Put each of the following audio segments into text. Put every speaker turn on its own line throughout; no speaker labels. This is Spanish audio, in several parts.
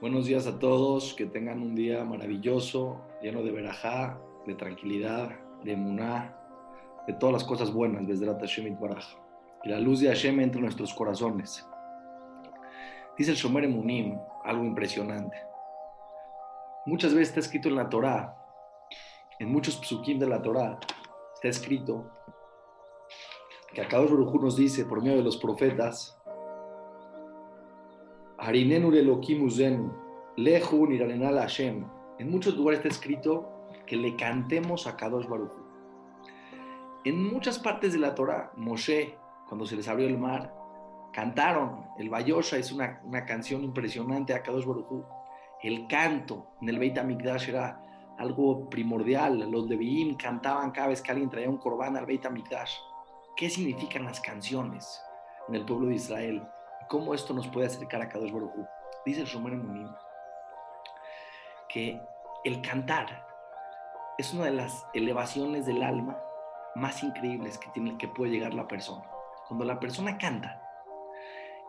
Buenos días a todos, que tengan un día maravilloso, lleno de verajá, de tranquilidad, de muná, de todas las cosas buenas, desde la Hashem Baraj. Que la luz de Hashem entre nuestros corazones. Dice el Shomer Emunim algo impresionante. Muchas veces está escrito en la Torá, en muchos psukim de la Torá, está escrito que Akadosh Baruj nos dice por medio de los profetas Hashem. En muchos lugares está escrito que le cantemos a Kadosh Baruch. En muchas partes de la Torah, Moshe, cuando se les abrió el mar, cantaron. El Bayosha es una, canción impresionante a Kadosh Baruch. El canto en el Beit HaMikdash era algo primordial. Los Leviim cantaban cada vez que alguien traía un corbán al Beit HaMikdash. ¿Qué significan las canciones en el pueblo de Israel? ¿Cómo esto nos puede acercar a Kadosh Baruj Dice el Shomer Munim que el cantar es una de las elevaciones del alma más increíbles que, tiene, que puede llegar la persona. Cuando la persona canta,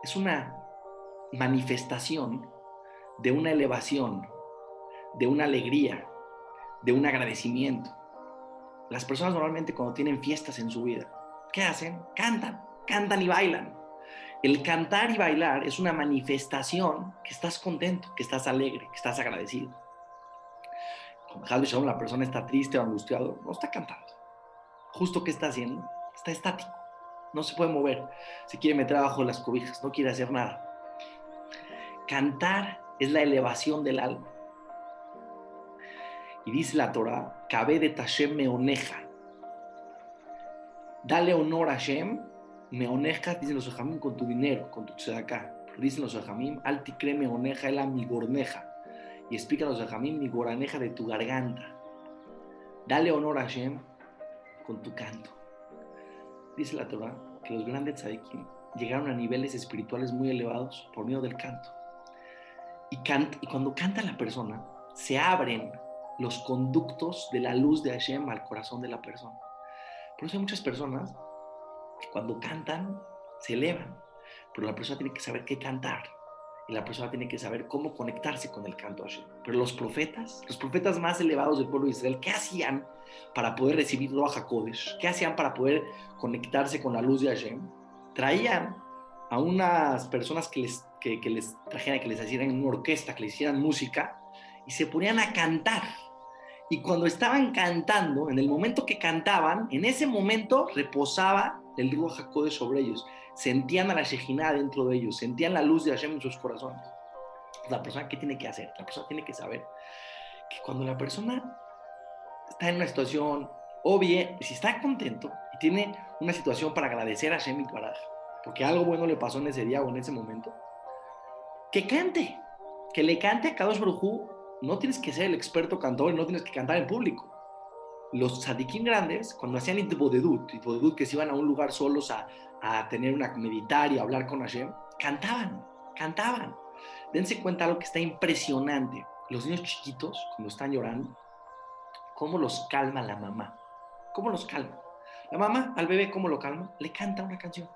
es una manifestación de una elevación, de una alegría, de un agradecimiento. Las personas normalmente cuando tienen fiestas en su vida, ¿qué hacen? Cantan, cantan y bailan. El cantar y bailar es una manifestación que estás contento, que estás alegre, que estás agradecido. Cuando la persona está triste o angustiado, no está cantando. Justo que está haciendo, está estático, no se puede mover, se quiere meter abajo las cobijas, no quiere hacer nada. Cantar es la elevación del alma. Y dice la Torah, cabe de Tashem meoneja. Dale honor a Hashem me oneja, dicen los ojamim, con tu dinero, con tu tzedakah. Dicen los ojamim, alti me oneja, el mi gorneja. Y explican los ojamim, mi goraneja de tu garganta. Dale honor a Hashem con tu canto. Dice la Torah que los grandes tzadikim llegaron a niveles espirituales muy elevados por medio del canto. Y, y cuando canta la persona, se abren los conductos de la luz de Hashem al corazón de la persona. Por eso hay muchas personas cuando cantan se elevan, pero la persona tiene que saber qué cantar y la persona tiene que saber cómo conectarse con el canto. Pero los profetas, los profetas más elevados del pueblo de Israel, ¿qué hacían para poder recibir a Kodesh? ¿Qué hacían para poder conectarse con la luz de Hashem? Traían a unas personas que les, que, que les trajeran, que les hicieran una orquesta, que les hicieran música y se ponían a cantar. Y cuando estaban cantando, en el momento que cantaban, en ese momento reposaba el Ruach HaKodesh sobre ellos. Sentían a la Shejina dentro de ellos, sentían la luz de Hashem en sus corazones. La persona, ¿qué tiene que hacer? La persona tiene que saber que cuando la persona está en una situación, o bien, si está contento y tiene una situación para agradecer a Hashem y Baraj, porque algo bueno le pasó en ese día o en ese momento, que cante, que le cante a Kadosh Baruj no tienes que ser el experto cantor, no tienes que cantar en público los tzadikim grandes, cuando hacían itbodedut, itbodedut que se iban a un lugar solos a, a tener una meditar y a hablar con Hashem, cantaban, cantaban. Dense cuenta algo que está impresionante. Los niños chiquitos, cuando están llorando, ¿cómo los calma la mamá? ¿Cómo los calma? La mamá al bebé, ¿cómo lo calma? Le canta una canción.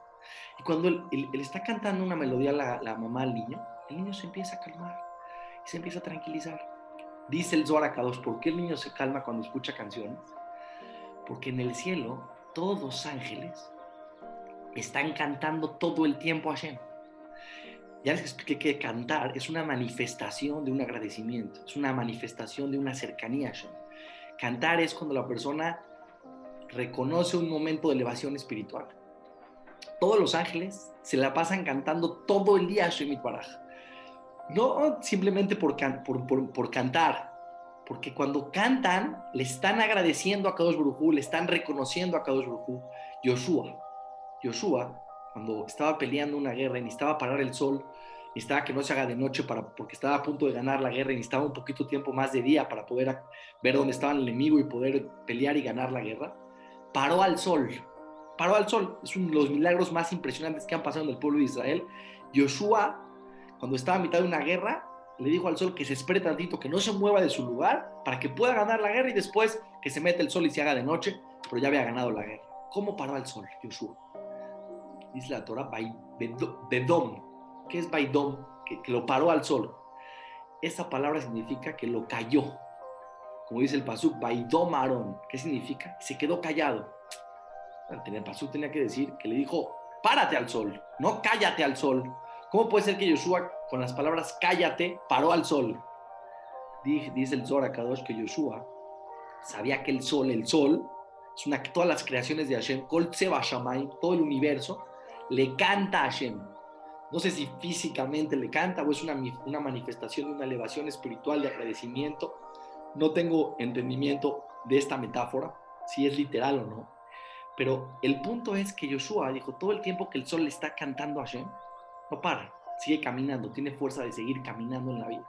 Y cuando él, está cantando una melodía la, la mamá al niño, el niño se empieza a calmar y se empieza a tranquilizar. Dice el Zohar ¿por qué el niño se calma cuando escucha canciones? Porque en el cielo todos los ángeles están cantando todo el tiempo a Hashem. Ya les expliqué que cantar es una manifestación de un agradecimiento, es una manifestación de una cercanía a Hashem. Cantar es cuando la persona reconoce un momento de elevación espiritual. Todos los ángeles se la pasan cantando todo el día a Hashem Baraj. No simplemente por, por, cantar, porque cuando cantan le están agradeciendo a Kadosh Baruj le están reconociendo a Kadosh Baruj Yoshua, Yoshua, cuando estaba peleando una guerra y necesitaba parar el sol, necesitaba que no se haga de noche para, porque estaba a punto de ganar la guerra y necesitaba un poquito tiempo más de día para poder ver dónde estaba el enemigo y poder pelear y ganar la guerra, paró al sol, paró al sol. Es uno de los milagros más impresionantes que han pasado en el pueblo de Israel. Yoshua cuando estaba a mitad de una guerra, le dijo al sol que se espere tantito, que no se mueva de su lugar para que pueda ganar la guerra y después que se mete el sol y se haga de noche, pero ya había ganado la guerra. ¿Cómo paró el sol, Joshua? Dice la Torah, Bedom. ¿Qué es Baidom? Que, que lo paró al sol. esa palabra significa que lo cayó. Como dice el Pasuk, Baidomaron. ¿Qué significa? Se quedó callado. El Pasuk tenía que decir que le dijo, párate al sol, no cállate al sol. ¿Cómo puede ser que Yoshua con las palabras cállate paró al sol? Dice el Zohar que Yoshua sabía que el sol, el sol, es una, todas las creaciones de Hashem, Kol todo el universo, le canta a Hashem. No sé si físicamente le canta o es una, una manifestación de una elevación espiritual de agradecimiento. No tengo entendimiento de esta metáfora, si es literal o no. Pero el punto es que Yoshua dijo, todo el tiempo que el sol le está cantando a Hashem, no para, sigue caminando, tiene fuerza de seguir caminando en la vida.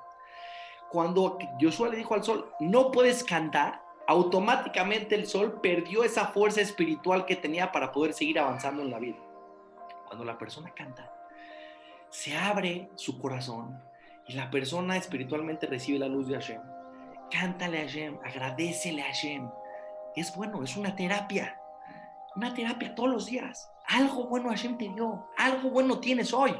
Cuando Yoshua le dijo al sol, no puedes cantar, automáticamente el sol perdió esa fuerza espiritual que tenía para poder seguir avanzando en la vida. Cuando la persona canta, se abre su corazón y la persona espiritualmente recibe la luz de Hashem. Cántale a Hashem, agradecele a Hashem. Es bueno, es una terapia. Una terapia todos los días. Algo bueno Hashem te dio, algo bueno tienes hoy.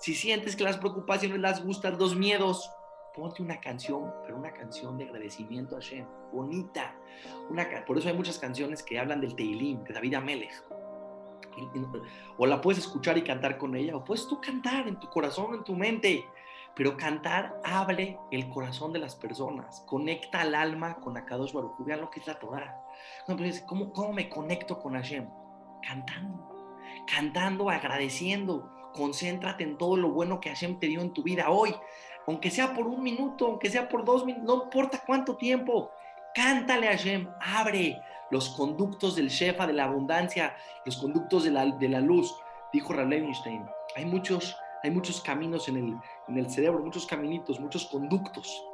Si sientes que las preocupaciones, las gustan, los miedos, ponte una canción, pero una canción de agradecimiento a Hashem, bonita. Una, por eso hay muchas canciones que hablan del Teilim, de David Amelech. O la puedes escuchar y cantar con ella, o puedes tú cantar en tu corazón, en tu mente. Pero cantar hable el corazón de las personas, conecta al alma con Akadosh Baruj Vean lo que es la Torah. ¿Cómo, ¿Cómo me conecto con Hashem? Cantando, cantando, agradeciendo. Concéntrate en todo lo bueno que Hashem te dio en tu vida hoy aunque sea por un minuto, aunque sea por dos minutos, no importa cuánto tiempo, cántale a Hashem, abre los conductos del Shefa, de la abundancia, los conductos de la, de la luz, dijo Ralevinstein. Hay muchos, hay muchos caminos en el, en el cerebro, muchos caminitos, muchos conductos,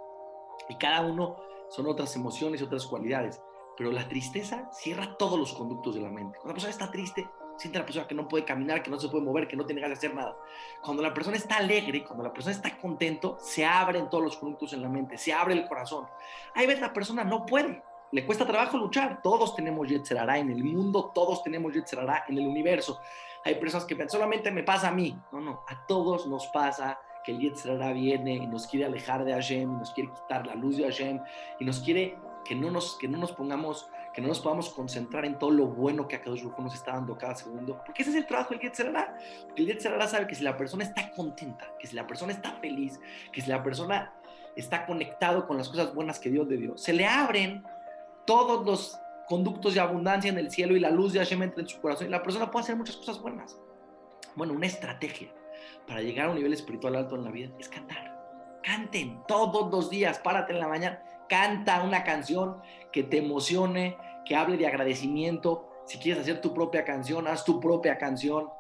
y cada uno son otras emociones otras cualidades. Pero la tristeza cierra todos los conductos de la mente. Cuando la persona está triste, siente la persona que no puede caminar, que no se puede mover, que no tiene ganas de hacer nada. Cuando la persona está alegre, cuando la persona está contento, se abren todos los conductos en la mente, se abre el corazón. Hay veces la persona no puede, le cuesta trabajo luchar. Todos tenemos Yetzerará en el mundo, todos tenemos Yetzerará en el universo. Hay personas que piensan, solamente me pasa a mí. No, no, a todos nos pasa que el Yetzerará viene y nos quiere alejar de Hashem, y nos quiere quitar la luz de Hashem, y nos quiere que no nos, que no nos pongamos que no nos podamos concentrar en todo lo bueno que Akadosh Baruj nos está dando cada segundo, porque ese es el trabajo del Yetzerara. Porque el Yetzerara sabe que si la persona está contenta, que si la persona está feliz, que si la persona está conectado con las cosas buenas que Dios le dio, se le abren todos los conductos de abundancia en el cielo y la luz de Hashem entra en su corazón y la persona puede hacer muchas cosas buenas. Bueno, una estrategia para llegar a un nivel espiritual alto en la vida es cantar. Canten todos los días, párate en la mañana, canta una canción que te emocione, que hable de agradecimiento. Si quieres hacer tu propia canción, haz tu propia canción.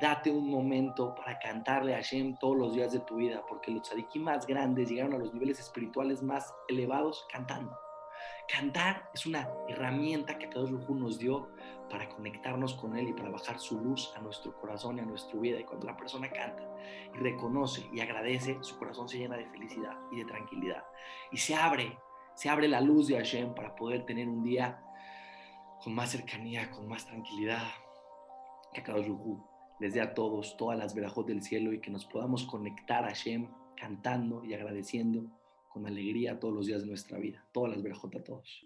Date un momento para cantarle a Hashem todos los días de tu vida, porque los tzadikim más grandes llegaron a los niveles espirituales más elevados cantando. Cantar es una herramienta que Akadosh Baruj nos dio para conectarnos con Él y para bajar su luz a nuestro corazón y a nuestra vida. Y cuando la persona canta y reconoce y agradece, su corazón se llena de felicidad y de tranquilidad. Y se abre, se abre la luz de Hashem para poder tener un día con más cercanía, con más tranquilidad. Que Akadosh les dé a todos todas las verajos del cielo y que nos podamos conectar a Hashem cantando y agradeciendo con alegría todos los días de nuestra vida. Todas las verajot a todos.